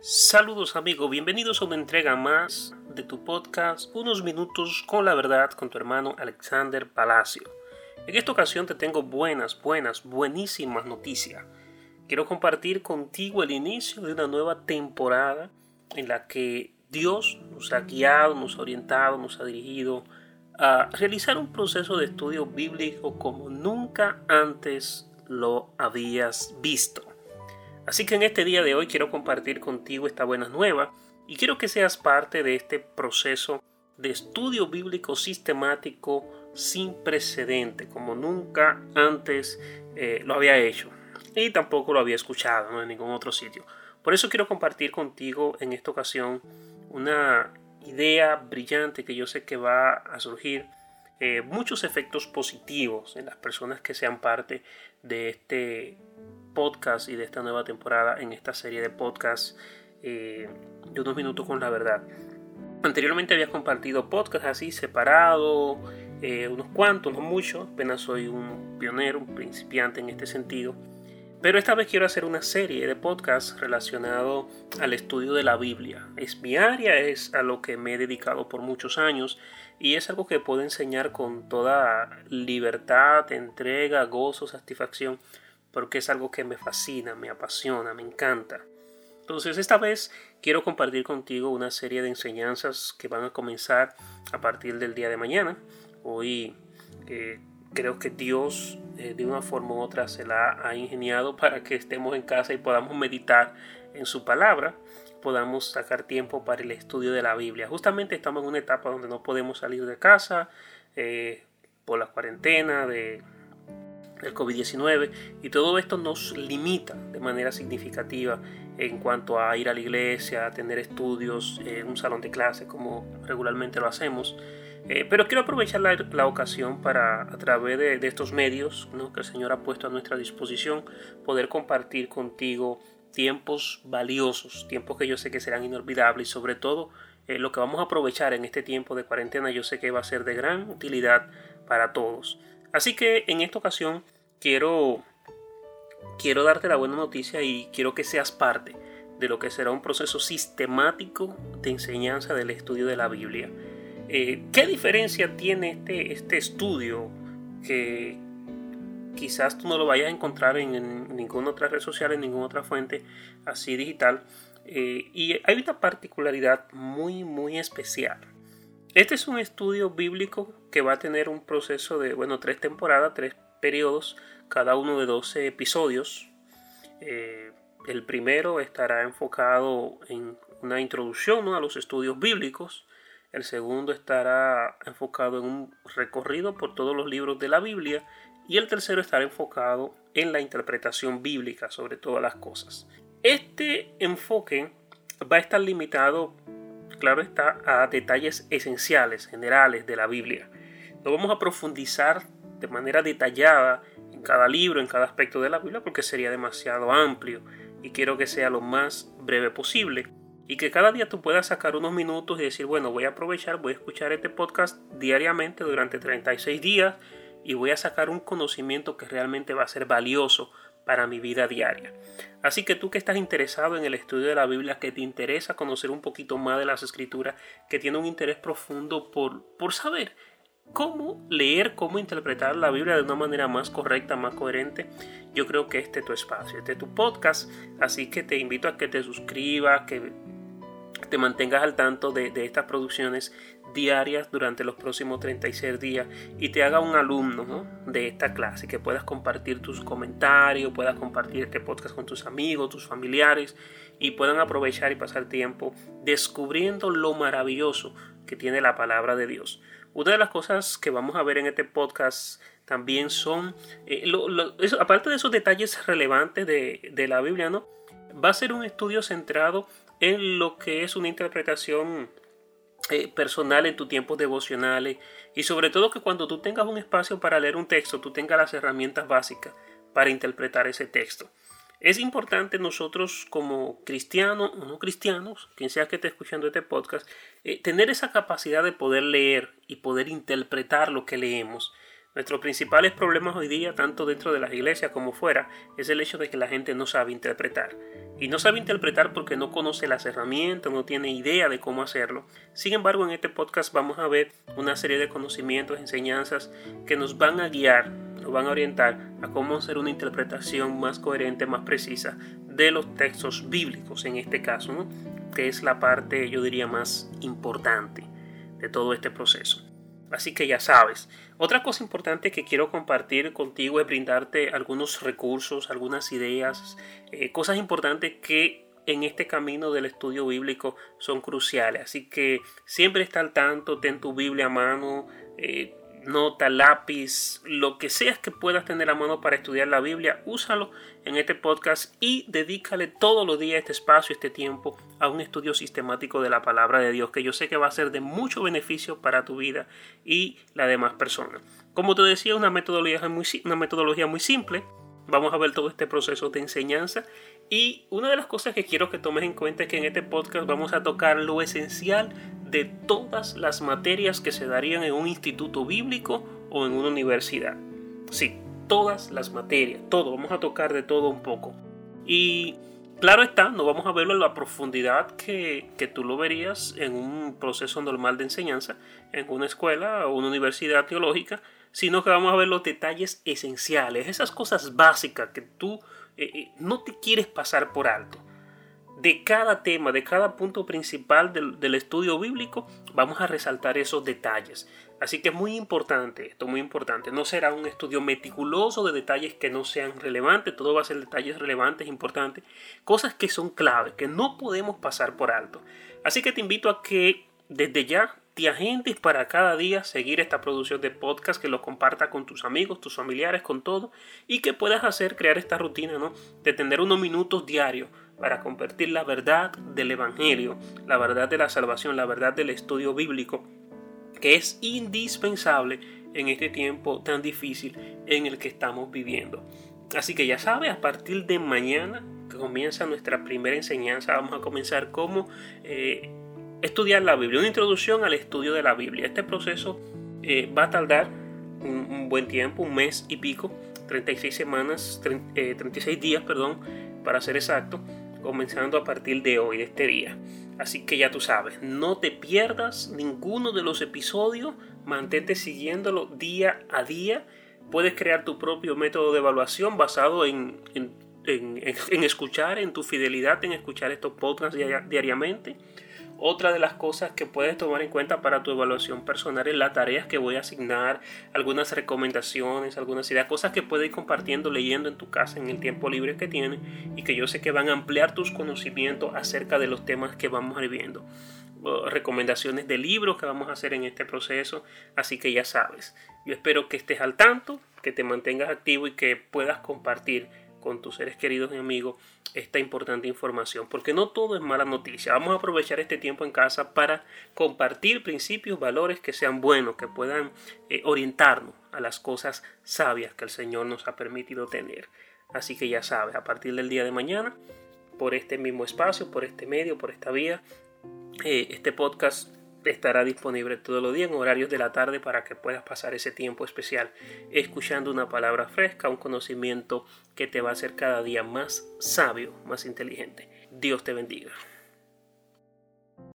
Saludos amigos, bienvenidos a una entrega más de tu podcast Unos minutos con la verdad con tu hermano Alexander Palacio. En esta ocasión te tengo buenas, buenas, buenísimas noticias. Quiero compartir contigo el inicio de una nueva temporada en la que Dios nos ha guiado, nos ha orientado, nos ha dirigido a realizar un proceso de estudio bíblico como nunca antes lo habías visto. Así que en este día de hoy quiero compartir contigo esta buena nueva y quiero que seas parte de este proceso de estudio bíblico sistemático sin precedente, como nunca antes eh, lo había hecho y tampoco lo había escuchado en ningún otro sitio. Por eso quiero compartir contigo en esta ocasión una idea brillante que yo sé que va a surgir eh, muchos efectos positivos en las personas que sean parte de este podcast y de esta nueva temporada en esta serie de podcasts eh, de unos minutos con la verdad. Anteriormente había compartido podcasts así separado, eh, unos cuantos, no muchos, apenas soy un pionero, un principiante en este sentido. Pero esta vez quiero hacer una serie de podcasts relacionado al estudio de la Biblia. Es mi área, es a lo que me he dedicado por muchos años y es algo que puedo enseñar con toda libertad, entrega, gozo, satisfacción porque es algo que me fascina, me apasiona, me encanta. Entonces esta vez quiero compartir contigo una serie de enseñanzas que van a comenzar a partir del día de mañana. Hoy eh, creo que Dios eh, de una forma u otra se la ha ingeniado para que estemos en casa y podamos meditar en su palabra, podamos sacar tiempo para el estudio de la Biblia. Justamente estamos en una etapa donde no podemos salir de casa eh, por la cuarentena, de el COVID-19 y todo esto nos limita de manera significativa en cuanto a ir a la iglesia, a tener estudios en un salón de clase como regularmente lo hacemos. Eh, pero quiero aprovechar la, ocasión para, a través de, estos medios que el Señor ha puesto a nuestra disposición, poder compartir contigo tiempos valiosos, tiempos que yo sé que serán inolvidables y sobre todo eh, lo que vamos a aprovechar en este tiempo de cuarentena yo sé que va a ser de gran utilidad para todos. Así que en esta ocasión quiero, quiero darte la buena noticia y quiero que seas parte de lo que será un proceso sistemático de enseñanza del estudio de la Biblia. Eh, ¿Qué diferencia tiene este, este estudio que quizás tú no lo vayas a encontrar en, ninguna otra red social, en ninguna otra fuente así digital? Eh, y hay una particularidad muy, muy especial. Este es un estudio bíblico que va a tener un proceso de, bueno, tres temporadas, tres periodos, cada uno de 12 episodios. Eh, el primero estará enfocado en una introducción a los estudios bíblicos. El segundo estará enfocado en un recorrido por todos los libros de la Biblia. Y el tercero estará enfocado en la interpretación bíblica sobre todas las cosas. Este enfoque va a estar limitado, claro está, a detalles esenciales, generales de la Biblia. No vamos a profundizar de manera detallada en cada libro, en cada aspecto de la Biblia, porque sería demasiado amplio y quiero que sea lo más breve posible. Y que cada día tú puedas sacar unos minutos y decir, bueno, voy a aprovechar, voy a escuchar este podcast diariamente durante 36 días y voy a sacar un conocimiento que realmente va a ser valioso para mi vida diaria. Así que tú que estás interesado en el estudio de la Biblia, que te interesa conocer un poquito más de las escrituras, que tiene un interés profundo por, por saber cómo leer, cómo interpretar la Biblia de una manera más correcta, más coherente, yo creo que este es tu espacio, este es tu podcast, así que te invito a que te suscribas, que te mantengas al tanto de, estas producciones diarias durante los próximos 36 días y te haga un alumno de esta clase, que puedas compartir tus comentarios, puedas compartir este podcast con tus amigos, tus familiares y puedan aprovechar y pasar tiempo descubriendo lo maravilloso que tiene la palabra de Dios. Una de las cosas que vamos a ver en este podcast también son, eh, aparte de esos detalles relevantes de, la Biblia, ¿no? va a ser un estudio centrado en lo que es una interpretación eh, personal en tus tiempos devocionales y sobre todo que cuando tú tengas un espacio para leer un texto, tú tengas las herramientas básicas para interpretar ese texto. Es importante nosotros como cristianos o no cristianos, quien sea que esté escuchando este podcast, eh, tener esa capacidad de poder leer y poder interpretar lo que leemos. Nuestros principales problemas hoy día, tanto dentro de las iglesias como fuera, es el hecho de que la gente no sabe interpretar. Y no sabe interpretar porque no conoce las herramientas, no tiene idea de cómo hacerlo. Sin embargo, en este podcast vamos a ver una serie de conocimientos, enseñanzas que nos van a guiar, nos van a orientar a cómo hacer una interpretación más coherente, más precisa de los textos bíblicos en este caso, que es la parte, yo diría, más importante de todo este proceso. Así que ya sabes. Otra cosa importante que quiero compartir contigo es brindarte algunos recursos, algunas ideas, eh, cosas importantes que en este camino del estudio bíblico son cruciales. Así que siempre está al tanto, ten tu Biblia a mano, eh, nota, lápiz, lo que seas que puedas tener a mano para estudiar la Biblia, úsalo en este podcast y dedícale todos los días este espacio, este tiempo a un estudio sistemático de la palabra de Dios, que yo sé que va a ser de mucho beneficio para tu vida y la demás personas. Como te decía, una metodología muy, muy simple. Vamos a ver todo este proceso de enseñanza y una de las cosas que quiero que tomes en cuenta es que en este podcast vamos a tocar lo esencial de todas las materias que se darían en un instituto bíblico o en una universidad. Sí, todas las materias, todo, vamos a tocar de todo un poco. Y claro está, no vamos a verlo en la profundidad que, que tú lo verías en un proceso normal de enseñanza, en una escuela o una universidad teológica, sino que vamos a ver los detalles esenciales, esas cosas básicas que tú eh, eh, no te quieres pasar por alto de cada tema, de cada punto principal del, estudio bíblico, vamos a resaltar esos detalles. Así que es muy importante, esto muy importante. No será un estudio meticuloso de detalles que no sean relevantes, todo va a ser detalles relevantes, importantes, cosas que son claves, que no podemos pasar por alto. Así que te invito a que desde ya te agentes para cada día seguir esta producción de podcast, que lo comparta con tus amigos, tus familiares, con todo, y que puedas hacer, crear esta rutina, ¿no? De tener unos minutos diarios para compartir la verdad del Evangelio, la verdad de la salvación, la verdad del estudio bíblico, que es indispensable en este tiempo tan difícil en el que estamos viviendo. Así que ya sabes, a partir de mañana que comienza nuestra primera enseñanza, vamos a comenzar cómo eh, estudiar la Biblia, una introducción al estudio de la Biblia. Este proceso eh, va a tardar un, buen tiempo, un mes y pico, 36 semanas, 36 eh, días, perdón, para ser exacto comenzando a partir de hoy, de este día. Así que ya tú sabes, no te pierdas ninguno de los episodios, mantente siguiéndolo día a día. Puedes crear tu propio método de evaluación basado en, en, en escuchar, en tu fidelidad en escuchar estos podcasts diariamente. Otra de las cosas que puedes tomar en cuenta para tu evaluación personal es las tareas que voy a asignar, algunas recomendaciones, algunas ideas, cosas que puedes ir compartiendo, leyendo en tu casa en el tiempo libre que tienes y que yo sé que van a ampliar tus conocimientos acerca de los temas que vamos a ir viendo. Recomendaciones de libros que vamos a hacer en este proceso, así que ya sabes. Yo espero que estés al tanto, que te mantengas activo y que puedas compartir con tus seres queridos y amigos esta importante información, porque no todo es mala noticia. Vamos a aprovechar este tiempo en casa para compartir principios, valores que sean buenos, que puedan eh, orientarnos a las cosas sabias que el Señor nos ha permitido tener. Así que ya sabes, a partir del día de mañana, por este mismo espacio, por este medio, por esta vía, eh, este podcast estará disponible todos los días en horarios de la tarde para que puedas pasar ese tiempo especial escuchando una palabra fresca, un conocimiento que te va a hacer cada día más sabio, más inteligente. Dios te bendiga.